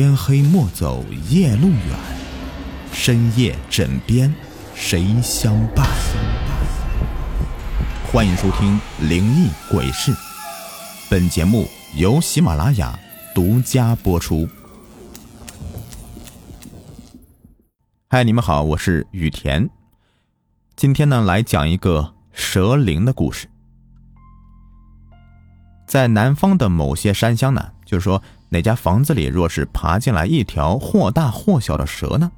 天黑莫走夜路远，深夜枕边谁相伴？欢迎收听《灵异鬼事》，本节目由喜马拉雅独家播出。嗨，你们好，我是雨田。今天呢，来讲一个蛇灵的故事。在南方的某些山乡呢，就是说。哪家房子里若是爬进来一条或大或小的蛇呢？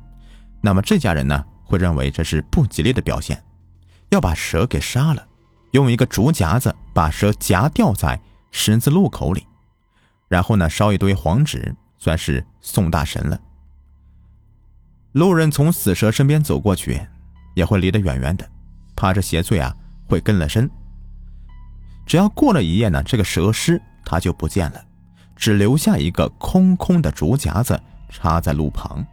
那么这家人呢会认为这是不吉利的表现，要把蛇给杀了，用一个竹夹子把蛇夹掉在十字路口里，然后呢烧一堆黄纸，算是送大神了。路人从死蛇身边走过去，也会离得远远的，怕这邪祟啊会跟了身。只要过了一夜呢，这个蛇尸它就不见了。只留下一个空空的竹夹子插在路旁。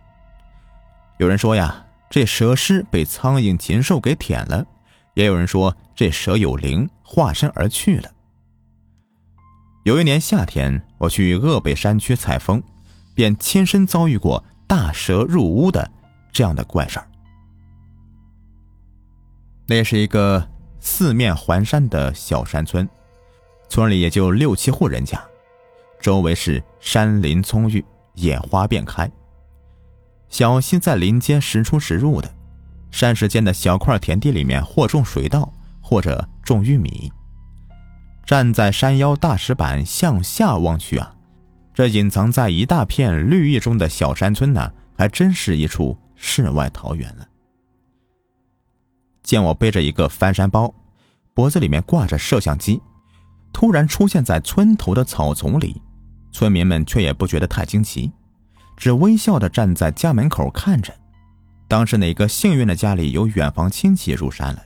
有人说呀，这蛇尸被苍蝇、禽兽给舔了；也有人说这蛇有灵，化身而去了。有一年夏天，我去鄂北山区采风，便亲身遭遇过大蛇入屋的这样的怪事儿。那是一个四面环山的小山村，村里也就六七户人家。周围是山林葱郁，野花遍开。小溪在林间时出时入的，山石间的小块田地里面或种水稻，或者种玉米。站在山腰大石板向下望去啊，这隐藏在一大片绿意中的小山村呢，还真是一处世外桃源了。见我背着一个翻山包，脖子里面挂着摄像机，突然出现在村头的草丛里。村民们却也不觉得太惊奇，只微笑地站在家门口看着。当是哪个幸运的家里有远房亲戚入山了？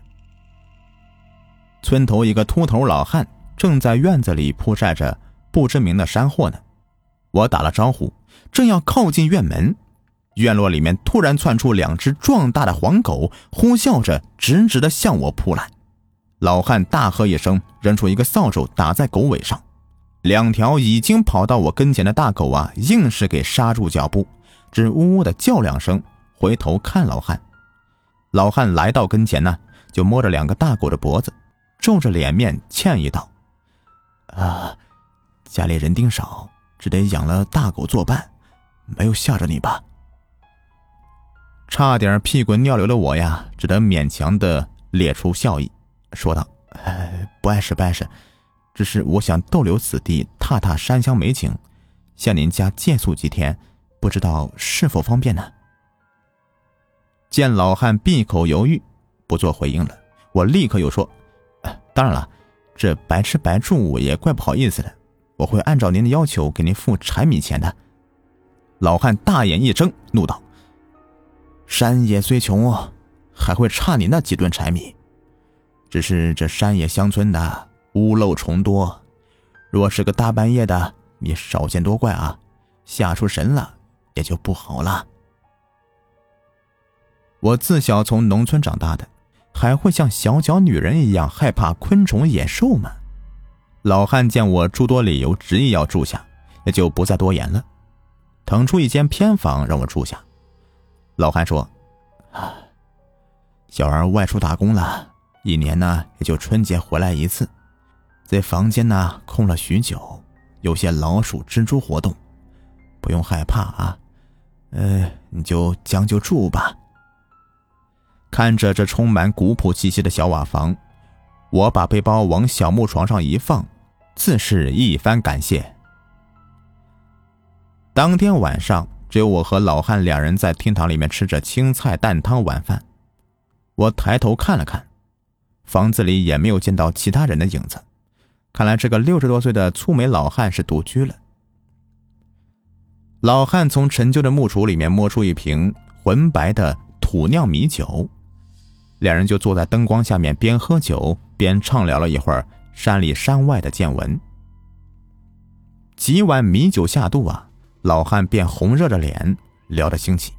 村头一个秃头老汉正在院子里铺晒着不知名的山货呢。我打了招呼，正要靠近院门，院落里面突然窜出两只壮大的黄狗，呼啸着直直地向我扑来。老汉大喝一声，扔出一个扫帚打在狗尾上。两条已经跑到我跟前的大狗啊，硬是给刹住脚步，只呜呜的叫两声，回头看老汉。老汉来到跟前呢，就摸着两个大狗的脖子，皱着脸面歉意道：“啊，家里人丁少，只得养了大狗作伴，没有吓着你吧？”差点屁滚尿流的我呀，只得勉强的咧出笑意，说道：“不碍事，不碍事。”只是我想逗留此地，踏踏山乡美景，向您家借宿几天，不知道是否方便呢？见老汉闭口犹豫，不做回应了，我立刻又说：“当然了，这白吃白住也怪不好意思的，我会按照您的要求给您付柴米钱的。”老汉大眼一睁，怒道：“山野虽穷，还会差你那几吨柴米？只是这山野乡村的。”屋漏虫多，若是个大半夜的，你少见多怪啊！吓出神了，也就不好了。我自小从农村长大的，还会像小脚女人一样害怕昆虫野兽吗？老汉见我诸多理由，执意要住下，也就不再多言了，腾出一间偏房让我住下。老汉说：“啊，小儿外出打工了，一年呢也就春节回来一次。”这房间呢空了许久，有些老鼠、蜘蛛活动，不用害怕啊。呃，你就将就住吧。看着这充满古朴气息的小瓦房，我把背包往小木床上一放，自是一番感谢。当天晚上，只有我和老汉两人在厅堂里面吃着青菜蛋汤晚饭。我抬头看了看，房子里也没有见到其他人的影子。看来这个六十多岁的粗眉老汉是独居了。老汉从陈旧的木橱里面摸出一瓶浑白的土酿米酒，两人就坐在灯光下面，边喝酒边畅聊了一会儿山里山外的见闻。几碗米酒下肚啊，老汉便红热着脸聊得兴起，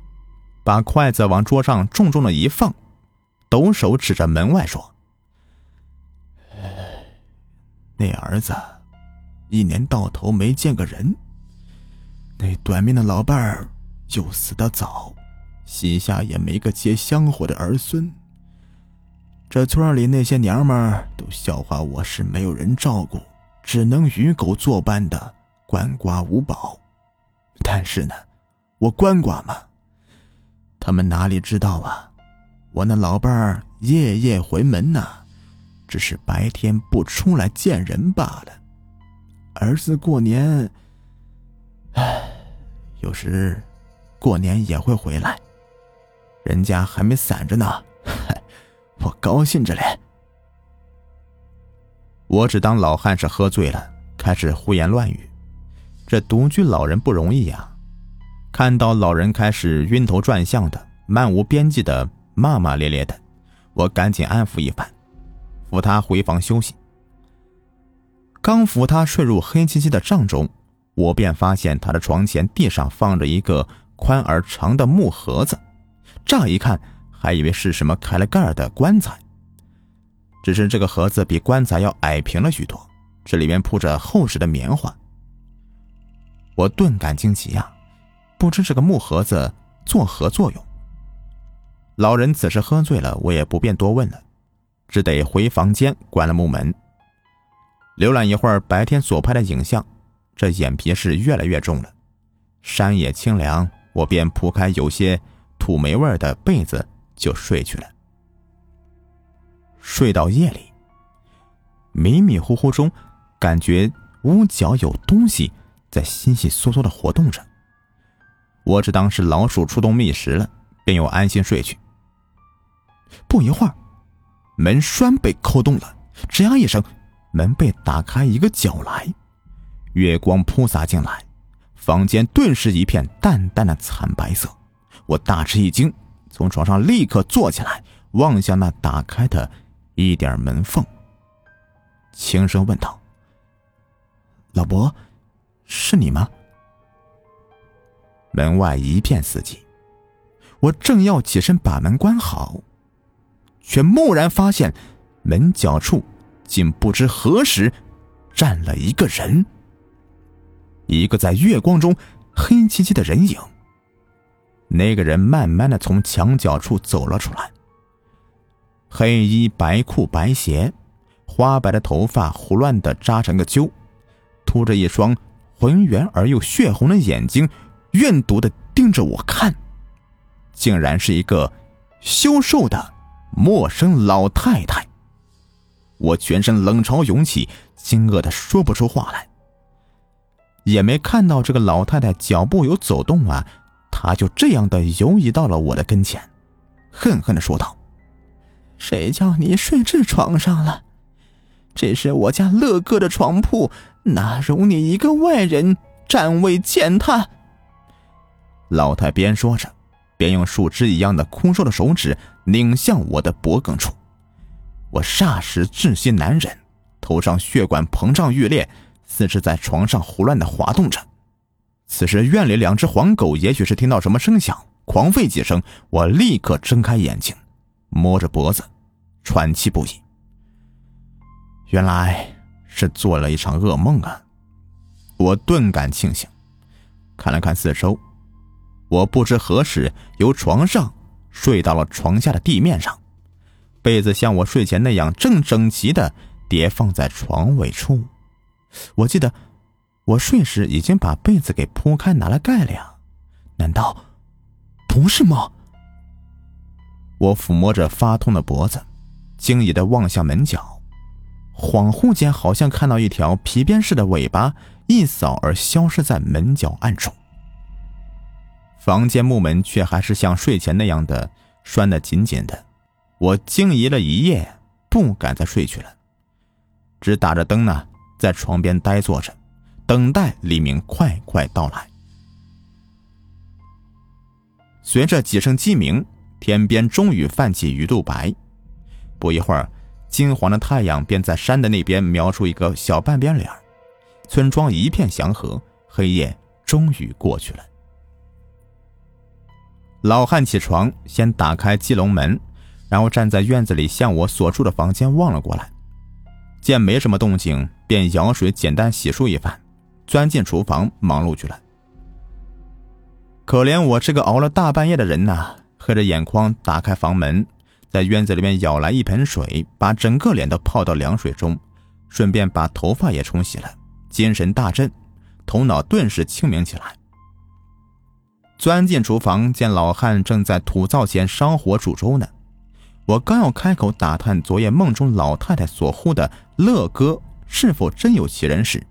把筷子往桌上重重的一放，抖手指着门外说。那儿子，一年到头没见个人，那短命的老伴儿又死得早，膝下也没个接香火的儿孙。这村里那些娘们儿都笑话我是没有人照顾，只能与狗作伴的鳏寡无宝。但是呢，我鳏寡嘛，他们哪里知道啊？我那老伴儿夜夜回门呐，只是白天不出来见人罢了。儿子过年，唉，有时过年也会回来，人家还没散着呢，我高兴着嘞。我只当老汉是喝醉了，开始胡言乱语。这独居老人不容易呀，看到老人开始晕头转向的，漫无边际的。骂骂咧咧的，我赶紧安抚一番，扶他回房休息。刚扶他睡入黑漆漆的帐中，我便发现他的床前地上放着一个宽而长的木盒子，乍一看还以为是什么开了盖儿的棺材，只是这个盒子比棺材要矮平了许多，这里面铺着厚实的棉花。我顿感惊奇呀，不知这个木盒子作何作用。老人此时喝醉了，我也不便多问了，只得回房间关了木门。浏览一会儿白天所拍的影像，这眼皮是越来越重了。山野清凉，我便铺开有些土霉味的被子就睡去了。睡到夜里，迷迷糊糊中，感觉屋角有东西在悉悉嗦嗦的活动着，我只当是老鼠出动觅食了，便又安心睡去。不一会儿，门栓被扣动了，吱呀一声，门被打开一个角来，月光扑洒进来，房间顿时一片淡淡的惨白色。我大吃一惊，从床上立刻坐起来，望向那打开的一点门缝，轻声问道：“老伯，是你吗？”门外一片死寂，我正要起身把门关好。却蓦然发现，门角处竟不知何时站了一个人，一个在月光中黑漆漆的人影。那个人慢慢的从墙角处走了出来，黑衣白裤白鞋，花白的头发胡乱的扎成个揪，凸着一双浑圆而又血红的眼睛，怨毒的盯着我看，竟然是一个消瘦的。陌生老太太，我全身冷潮涌起，惊愕的说不出话来。也没看到这个老太太脚步有走动啊，她就这样的游移到了我的跟前，恨恨的说道：“谁叫你睡这床上了？这是我家乐哥的床铺，哪容你一个外人占位践踏？”老太边说着。便用树枝一样的枯瘦的手指拧向我的脖颈处，我霎时窒息难忍，头上血管膨胀欲裂，四肢在床上胡乱的滑动着。此时院里两只黄狗也许是听到什么声响，狂吠几声，我立刻睁开眼睛，摸着脖子，喘气不已。原来是做了一场噩梦啊！我顿感庆幸，看了看四周。我不知何时由床上睡到了床下的地面上，被子像我睡前那样正整齐的叠放在床尾处。我记得我睡时已经把被子给铺开，拿了盖了呀？难道不是吗？我抚摸着发痛的脖子，惊异的望向门角，恍惚间好像看到一条皮鞭似的尾巴一扫而消失在门角暗处。房间木门却还是像睡前那样的拴得紧紧的，我惊疑了一夜，不敢再睡去了，只打着灯呢，在床边呆坐着，等待黎明快快到来。随着几声鸡鸣，天边终于泛起鱼肚白，不一会儿，金黄的太阳便在山的那边描出一个小半边脸，村庄一片祥和，黑夜终于过去了。老汉起床，先打开鸡笼门，然后站在院子里向我所住的房间望了过来，见没什么动静，便舀水简单洗漱一番，钻进厨房忙碌去了。可怜我这个熬了大半夜的人呐，黑着眼眶打开房门，在院子里面舀来一盆水，把整个脸都泡到凉水中，顺便把头发也冲洗了，精神大振，头脑顿时清明起来。钻进厨房，见老汉正在土灶前烧火煮粥呢。我刚要开口打探昨夜梦中老太太所呼的乐哥是否真有其人时，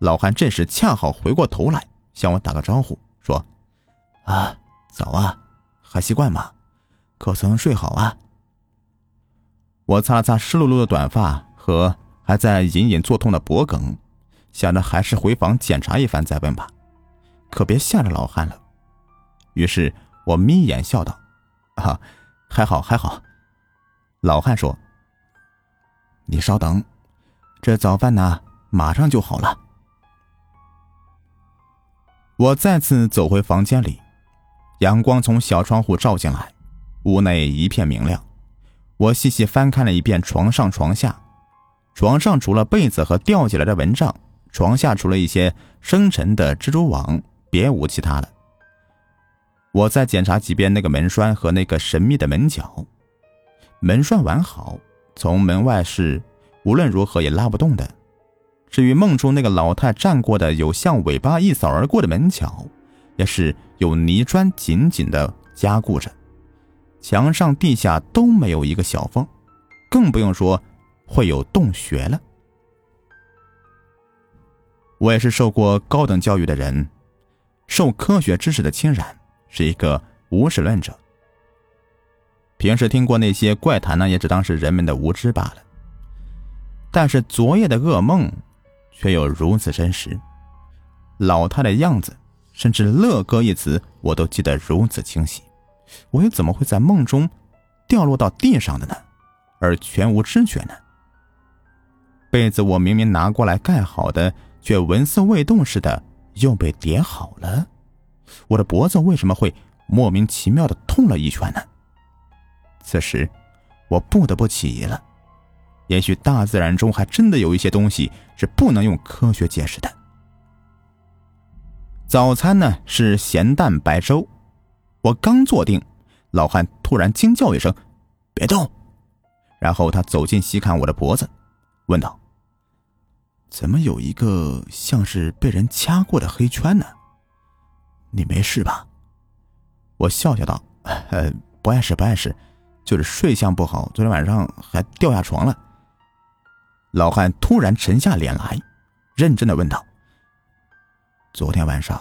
老汉这时恰好回过头来向我打个招呼，说：“啊，早啊，还习惯吗？可曾睡好啊？”我擦了擦湿漉漉的短发和还在隐隐作痛的脖颈，想着还是回房检查一番再问吧，可别吓着老汉了。于是我眯眼笑道：“啊，还好还好。”老汉说：“你稍等，这早饭呢，马上就好了。”我再次走回房间里，阳光从小窗户照进来，屋内一片明亮。我细细翻看了一遍床上床下，床上除了被子和吊起来的蚊帐，床下除了一些生沉的蜘蛛网，别无其他的。我再检查几遍那个门栓和那个神秘的门角，门栓完好，从门外是无论如何也拉不动的。至于梦中那个老太站过的有像尾巴一扫而过的门角，也是有泥砖紧紧的加固着，墙上地下都没有一个小缝，更不用说会有洞穴了。我也是受过高等教育的人，受科学知识的侵染。是一个无耻论者。平时听过那些怪谈呢，也只当是人们的无知罢了。但是昨夜的噩梦，却又如此真实。老太的样子，甚至“乐哥”一词，我都记得如此清晰。我又怎么会在梦中掉落到地上的呢？而全无知觉呢？被子我明明拿过来盖好的，却纹丝未动似的又被叠好了。我的脖子为什么会莫名其妙的痛了一圈呢？此时，我不得不起疑了。也许大自然中还真的有一些东西是不能用科学解释的。早餐呢是咸蛋白粥，我刚坐定，老汉突然惊叫一声：“别动！”然后他走近细看我的脖子，问道：“怎么有一个像是被人掐过的黑圈呢？”你没事吧？我笑笑道：“呃，不碍事，不碍事，就是睡相不好，昨天晚上还掉下床了。”老汉突然沉下脸来，认真的问道：“昨天晚上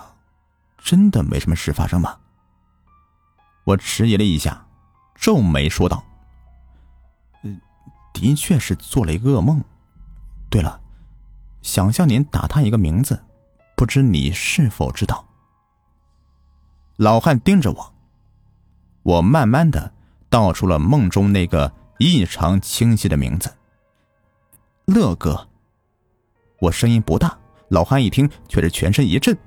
真的没什么事发生吗？”我迟疑了一下，皱眉说道：“嗯，的确是做了一个噩梦。对了，想向您打探一个名字，不知你是否知道？”老汉盯着我，我慢慢的道出了梦中那个异常清晰的名字——乐哥。我声音不大，老汉一听却是全身一震，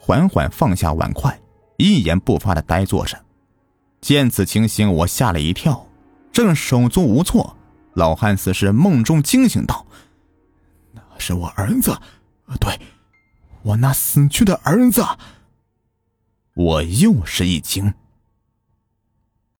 缓缓放下碗筷，一言不发的呆坐着。见此情形，我吓了一跳，正手足无措，老汉似是梦中惊醒道：“那是我儿子，对，我那死去的儿子。”我又是一惊。